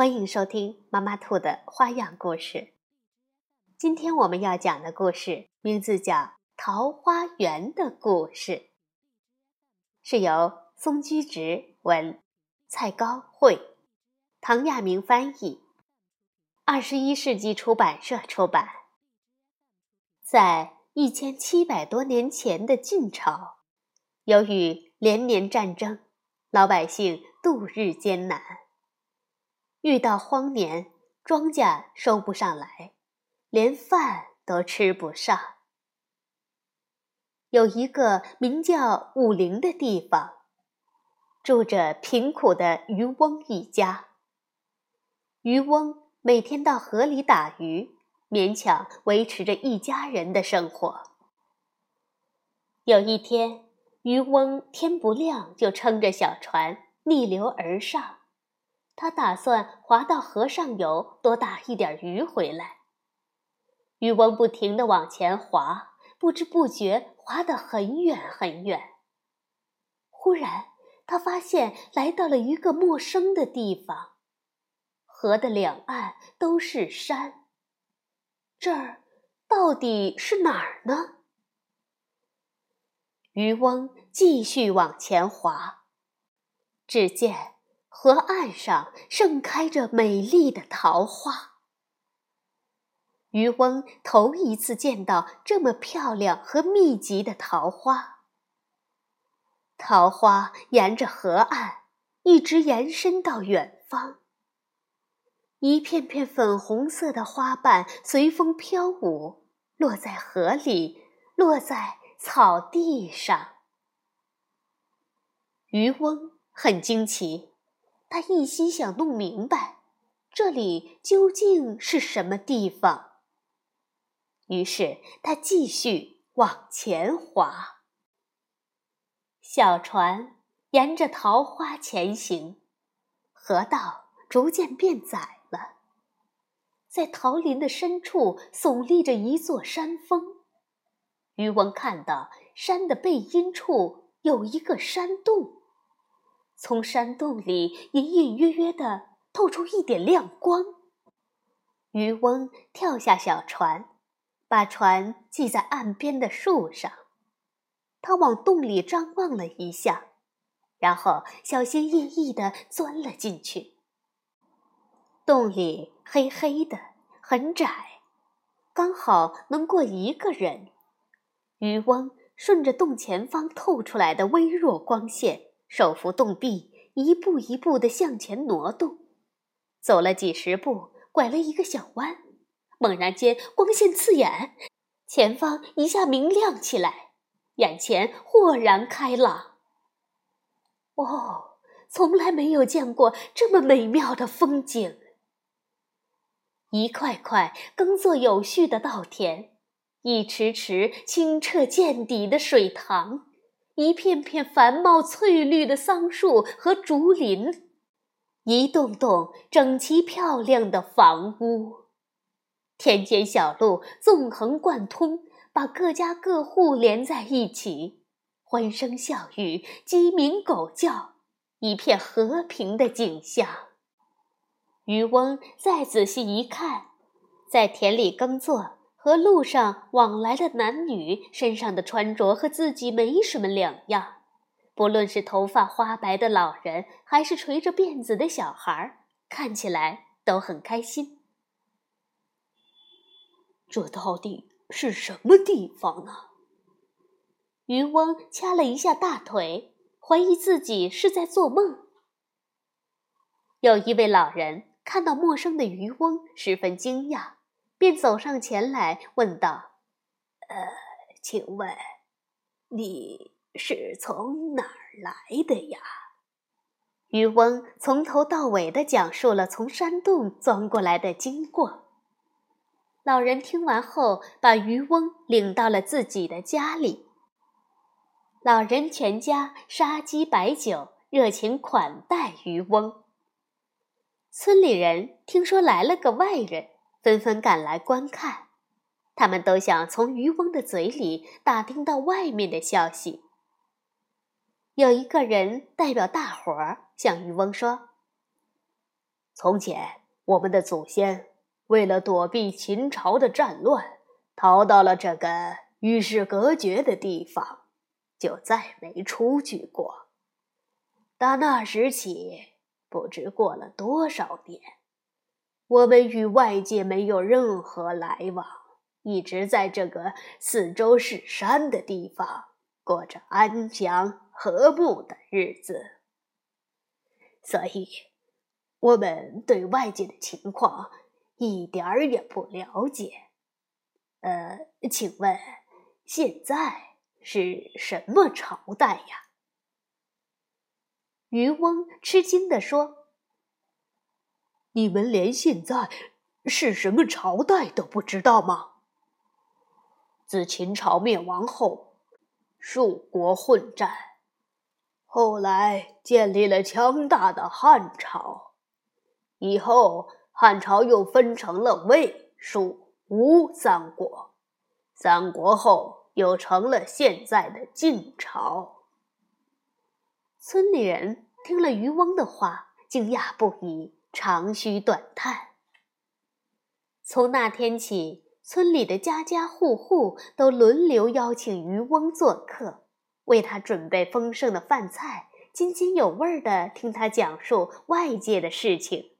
欢迎收听妈妈兔的花样故事。今天我们要讲的故事名字叫《桃花源的故事》，是由松居直文、蔡高慧、唐亚明翻译，二十一世纪出版社出版。在一千七百多年前的晋朝，由于连年战争，老百姓度日艰难。遇到荒年，庄稼收不上来，连饭都吃不上。有一个名叫武陵的地方，住着贫苦的渔翁一家。渔翁每天到河里打鱼，勉强维持着一家人的生活。有一天，渔翁天不亮就撑着小船逆流而上。他打算划到河上游，多打一点鱼回来。渔翁不停地往前划，不知不觉划得很远很远。忽然，他发现来到了一个陌生的地方，河的两岸都是山。这儿到底是哪儿呢？渔翁继续往前划，只见。河岸上盛开着美丽的桃花。渔翁头一次见到这么漂亮和密集的桃花。桃花沿着河岸一直延伸到远方，一片片粉红色的花瓣随风飘舞，落在河里，落在草地上。渔翁很惊奇。他一心想弄明白，这里究竟是什么地方。于是他继续往前划。小船沿着桃花前行，河道逐渐变窄了。在桃林的深处耸立着一座山峰，渔翁看到山的背阴处有一个山洞。从山洞里隐隐约约的透出一点亮光。渔翁跳下小船，把船系在岸边的树上。他往洞里张望了一下，然后小心翼翼地钻了进去。洞里黑黑的，很窄，刚好能过一个人。渔翁顺着洞前方透出来的微弱光线。手扶洞壁，一步一步地向前挪动，走了几十步，拐了一个小弯，猛然间光线刺眼，前方一下明亮起来，眼前豁然开朗。哦，从来没有见过这么美妙的风景！一块块耕作有序的稻田，一池池清澈见底的水塘。一片片繁茂翠绿的桑树和竹林，一栋栋整齐漂亮的房屋，田间小路纵横贯通，把各家各户连在一起，欢声笑语，鸡鸣狗叫，一片和平的景象。渔翁再仔细一看，在田里耕作。和路上往来的男女身上的穿着和自己没什么两样，不论是头发花白的老人，还是垂着辫子的小孩，看起来都很开心。这到底是什么地方呢？渔翁掐了一下大腿，怀疑自己是在做梦。有一位老人看到陌生的渔翁，十分惊讶。便走上前来问道：“呃，请问你是从哪儿来的呀？”渔翁从头到尾的讲述了从山洞钻过来的经过。老人听完后，把渔翁领到了自己的家里。老人全家杀鸡摆酒，热情款待渔翁。村里人听说来了个外人，纷纷赶来观看。他们都想从渔翁的嘴里打听到外面的消息。有一个人代表大伙儿向渔翁说：“从前我们的祖先。”为了躲避秦朝的战乱，逃到了这个与世隔绝的地方，就再没出去过。打那时起，不知过了多少年，我们与外界没有任何来往，一直在这个四周是山的地方过着安详和睦的日子。所以，我们对外界的情况。一点儿也不了解，呃，请问现在是什么朝代呀？渔翁吃惊地说：“你们连现在是什么朝代都不知道吗？自秦朝灭亡后，数国混战，后来建立了强大的汉朝，以后。”汉朝又分成了魏、蜀、吴三国，三国后又成了现在的晋朝。村里人听了渔翁的话，惊讶不已，长吁短叹。从那天起，村里的家家户户都轮流邀请渔翁做客，为他准备丰盛的饭菜，津津有味地听他讲述外界的事情。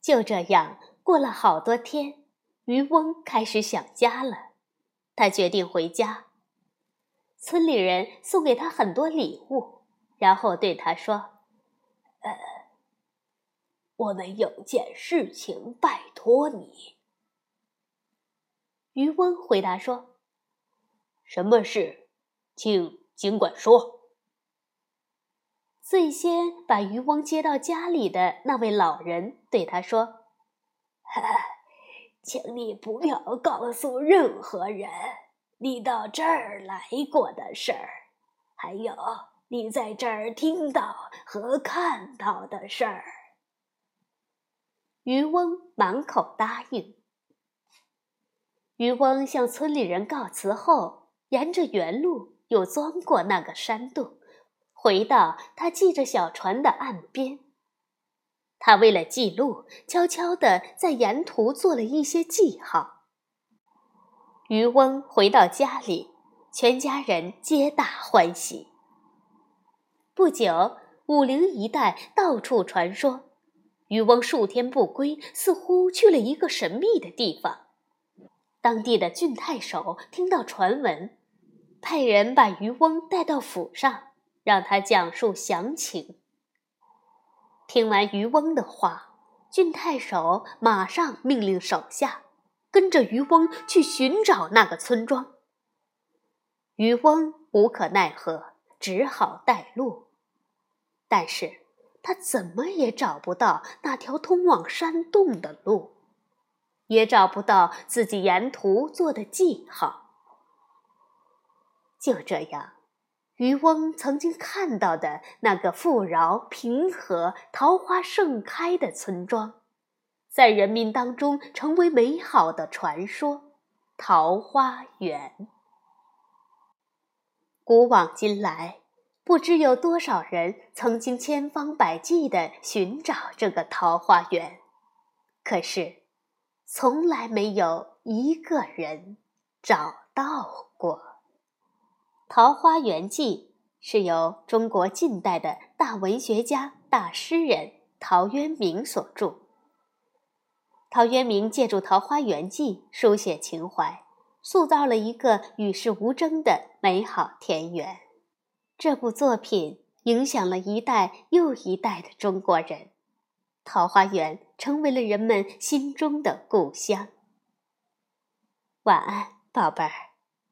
就这样过了好多天，渔翁开始想家了。他决定回家。村里人送给他很多礼物，然后对他说：“呃，我们有件事情拜托你。”渔翁回答说：“什么事？请尽管说。”最先把渔翁接到家里的那位老人对他说：“请你不要告诉任何人你到这儿来过的事儿，还有你在这儿听到和看到的事儿。”渔翁满口答应。渔翁向村里人告辞后，沿着原路又钻过那个山洞。回到他系着小船的岸边，他为了记录，悄悄地在沿途做了一些记号。渔翁回到家里，全家人皆大欢喜。不久，武陵一带到处传说，渔翁数天不归，似乎去了一个神秘的地方。当地的郡太守听到传闻，派人把渔翁带到府上。让他讲述详情。听完渔翁的话，郡太守马上命令手下跟着渔翁去寻找那个村庄。渔翁无可奈何，只好带路，但是他怎么也找不到那条通往山洞的路，也找不到自己沿途做的记号。就这样。渔翁曾经看到的那个富饶、平和、桃花盛开的村庄，在人民当中成为美好的传说——桃花源。古往今来，不知有多少人曾经千方百计地寻找这个桃花源，可是，从来没有一个人找到过。《桃花源记》是由中国近代的大文学家、大诗人陶渊明所著。陶渊明借助《桃花源记》书写情怀，塑造了一个与世无争的美好田园。这部作品影响了一代又一代的中国人，桃花源成为了人们心中的故乡。晚安，宝贝儿。